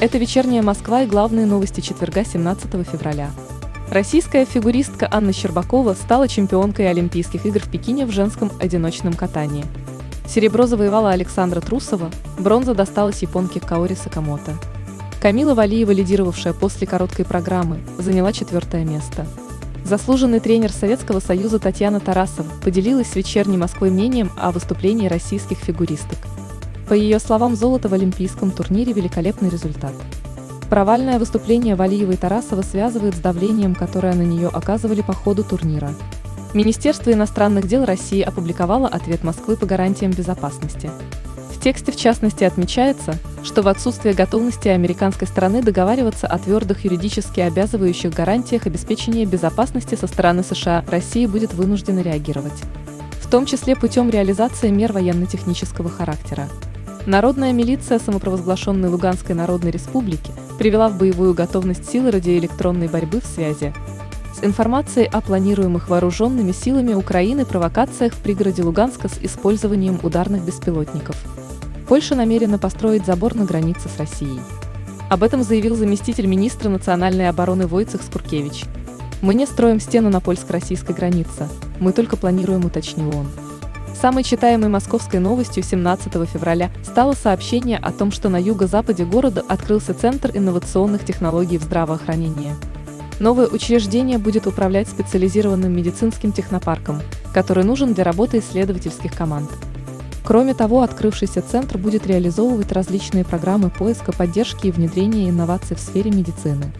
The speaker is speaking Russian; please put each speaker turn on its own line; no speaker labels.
Это «Вечерняя Москва» и главные новости четверга 17 февраля. Российская фигуристка Анна Щербакова стала чемпионкой Олимпийских игр в Пекине в женском одиночном катании. Серебро завоевала Александра Трусова, бронза досталась японке Каори Сакамото. Камила Валиева, лидировавшая после короткой программы, заняла четвертое место. Заслуженный тренер Советского Союза Татьяна Тарасова поделилась с вечерней Москвой мнением о выступлении российских фигуристок. По ее словам, золото в олимпийском турнире – великолепный результат. Провальное выступление Валиева и Тарасова связывает с давлением, которое на нее оказывали по ходу турнира. Министерство иностранных дел России опубликовало ответ Москвы по гарантиям безопасности. В тексте в частности отмечается, что в отсутствие готовности американской стороны договариваться о твердых юридически обязывающих гарантиях обеспечения безопасности со стороны США, Россия будет вынуждена реагировать. В том числе путем реализации мер военно-технического характера. Народная милиция самопровозглашенной Луганской Народной Республики привела в боевую готовность силы радиоэлектронной борьбы в связи с информацией о планируемых вооруженными силами Украины провокациях в пригороде Луганска с использованием ударных беспилотников. Польша намерена построить забор на границе с Россией. Об этом заявил заместитель министра национальной обороны Войцех Скуркевич. «Мы не строим стену на польско-российской границе, мы только планируем», уточнил он. Самой читаемой московской новостью 17 февраля стало сообщение о том, что на юго-западе города открылся Центр инновационных технологий в здравоохранении. Новое учреждение будет управлять специализированным медицинским технопарком, который нужен для работы исследовательских команд. Кроме того, открывшийся центр будет реализовывать различные программы поиска, поддержки и внедрения инноваций в сфере медицины.